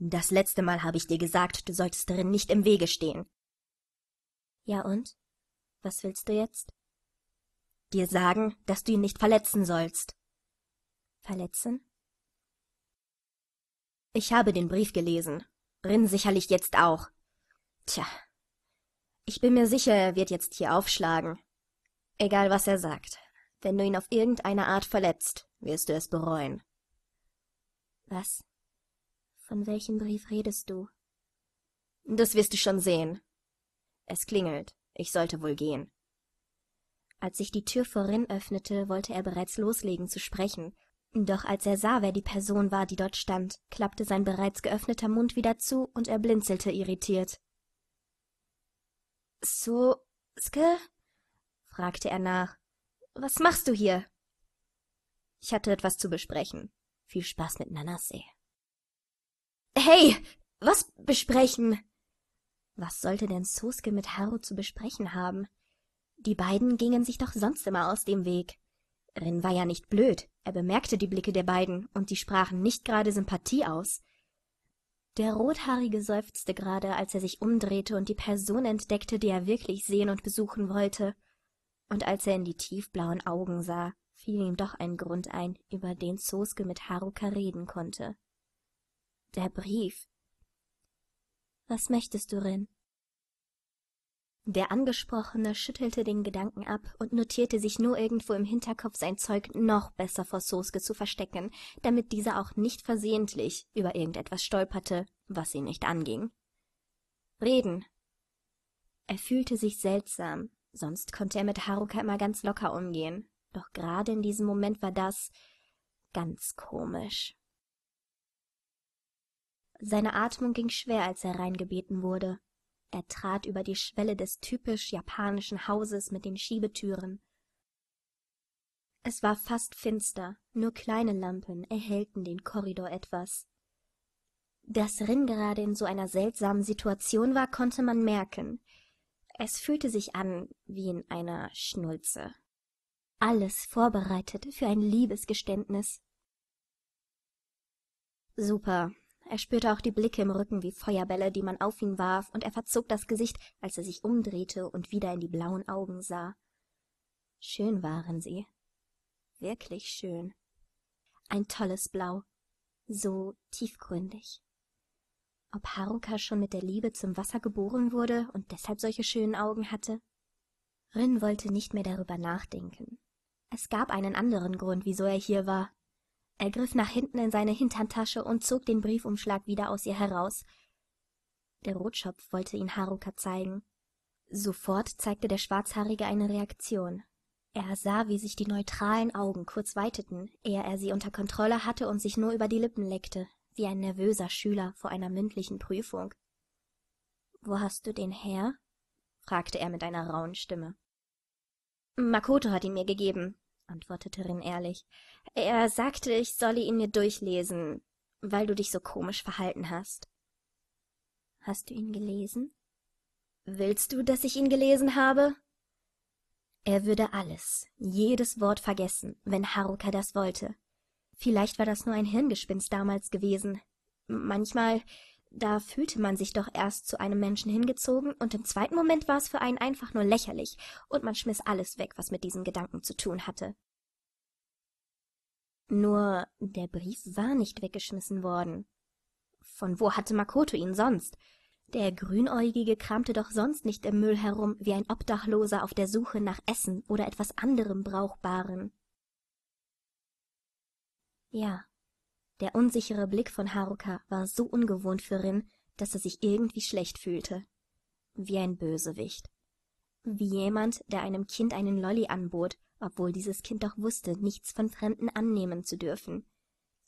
Das letzte Mal habe ich dir gesagt, du solltest darin nicht im Wege stehen. Ja und? Was willst du jetzt? Dir sagen, dass du ihn nicht verletzen sollst. Verletzen? Ich habe den Brief gelesen. Rin sicherlich jetzt auch. Tja. Ich bin mir sicher, er wird jetzt hier aufschlagen. Egal, was er sagt. Wenn du ihn auf irgendeine Art verletzt, wirst du es bereuen. Was? Von welchem Brief redest du? Das wirst du schon sehen. Es klingelt. Ich sollte wohl gehen. Als sich die Tür vor Rin öffnete, wollte er bereits loslegen zu sprechen, doch als er sah, wer die Person war, die dort stand, klappte sein bereits geöffneter Mund wieder zu und er blinzelte irritiert. So, Ske? fragte er nach. Was machst du hier? Ich hatte etwas zu besprechen. Viel Spaß mit Nanasse. Hey, was besprechen? Was sollte denn Sosuke mit Haru zu besprechen haben? Die beiden gingen sich doch sonst immer aus dem Weg. Rin war ja nicht blöd, er bemerkte die Blicke der beiden, und die sprachen nicht gerade Sympathie aus. Der Rothaarige seufzte gerade, als er sich umdrehte und die Person entdeckte, die er wirklich sehen und besuchen wollte. Und als er in die tiefblauen Augen sah, fiel ihm doch ein Grund ein, über den Sosuke mit Haruka reden konnte. Der Brief. Was möchtest du, Rin? Der Angesprochene schüttelte den Gedanken ab und notierte sich nur irgendwo im Hinterkopf sein Zeug noch besser vor Soske zu verstecken, damit dieser auch nicht versehentlich über irgendetwas stolperte, was ihn nicht anging. Reden. Er fühlte sich seltsam, sonst konnte er mit Haruka immer ganz locker umgehen, doch gerade in diesem Moment war das ganz komisch. Seine Atmung ging schwer, als er reingebeten wurde, er trat über die Schwelle des typisch japanischen Hauses mit den Schiebetüren. Es war fast finster, nur kleine Lampen erhellten den Korridor etwas. Dass Rin gerade in so einer seltsamen Situation war, konnte man merken. Es fühlte sich an wie in einer Schnulze. Alles vorbereitet für ein Liebesgeständnis. Super, er spürte auch die Blicke im Rücken wie Feuerbälle, die man auf ihn warf, und er verzog das Gesicht, als er sich umdrehte und wieder in die blauen Augen sah. Schön waren sie. Wirklich schön. Ein tolles Blau. So tiefgründig. Ob Haruka schon mit der Liebe zum Wasser geboren wurde und deshalb solche schönen Augen hatte? Rin wollte nicht mehr darüber nachdenken. Es gab einen anderen Grund, wieso er hier war. Er griff nach hinten in seine Hinterntasche und zog den Briefumschlag wieder aus ihr heraus. Der Rotschopf wollte ihn Haruka zeigen. Sofort zeigte der Schwarzhaarige eine Reaktion. Er sah, wie sich die neutralen Augen kurz weiteten, ehe er sie unter Kontrolle hatte und sich nur über die Lippen leckte, wie ein nervöser Schüler vor einer mündlichen Prüfung. Wo hast du den her? fragte er mit einer rauen Stimme. Makoto hat ihn mir gegeben, antwortete Rin ehrlich. Er sagte, ich solle ihn mir durchlesen, weil du dich so komisch verhalten hast. Hast du ihn gelesen? Willst du, dass ich ihn gelesen habe? Er würde alles, jedes Wort vergessen, wenn Haruka das wollte. Vielleicht war das nur ein Hirngespinst damals gewesen. Manchmal, da fühlte man sich doch erst zu einem Menschen hingezogen, und im zweiten Moment war es für einen einfach nur lächerlich, und man schmiss alles weg, was mit diesem Gedanken zu tun hatte. Nur der Brief war nicht weggeschmissen worden. Von wo hatte Makoto ihn sonst? Der Grünäugige kramte doch sonst nicht im Müll herum wie ein Obdachloser auf der Suche nach Essen oder etwas anderem Brauchbaren. Ja, der unsichere Blick von Haruka war so ungewohnt für Rin, dass er sich irgendwie schlecht fühlte. Wie ein Bösewicht. Wie jemand, der einem Kind einen Lolli anbot obwohl dieses Kind doch wusste, nichts von Fremden annehmen zu dürfen.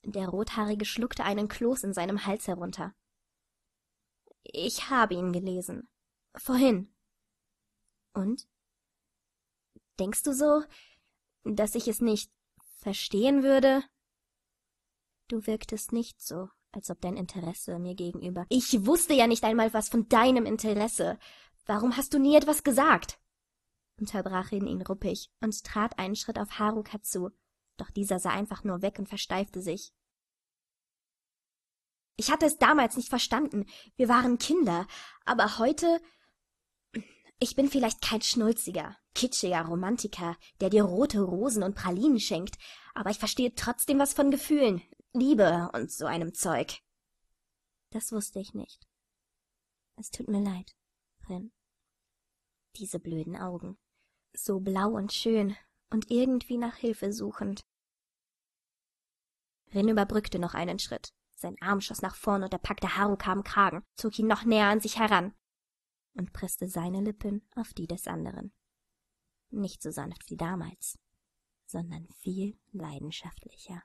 Der Rothaarige schluckte einen Kloß in seinem Hals herunter. Ich habe ihn gelesen. Vorhin. Und? Denkst du so, dass ich es nicht verstehen würde? Du wirktest nicht so, als ob dein Interesse mir gegenüber. Ich wusste ja nicht einmal was von deinem Interesse. Warum hast du nie etwas gesagt? unterbrach ihn ihn ruppig und trat einen Schritt auf Haruka zu, doch dieser sah einfach nur weg und versteifte sich. Ich hatte es damals nicht verstanden. Wir waren Kinder. Aber heute. Ich bin vielleicht kein schnulziger, kitschiger Romantiker, der dir rote Rosen und Pralinen schenkt, aber ich verstehe trotzdem was von Gefühlen, Liebe und so einem Zeug. Das wusste ich nicht. Es tut mir leid, Rin. Diese blöden Augen. So blau und schön und irgendwie nach Hilfe suchend. Rin überbrückte noch einen Schritt. Sein Arm schoss nach vorn und er packte Haruka am Kragen, zog ihn noch näher an sich heran und presste seine Lippen auf die des anderen. Nicht so sanft wie damals, sondern viel leidenschaftlicher.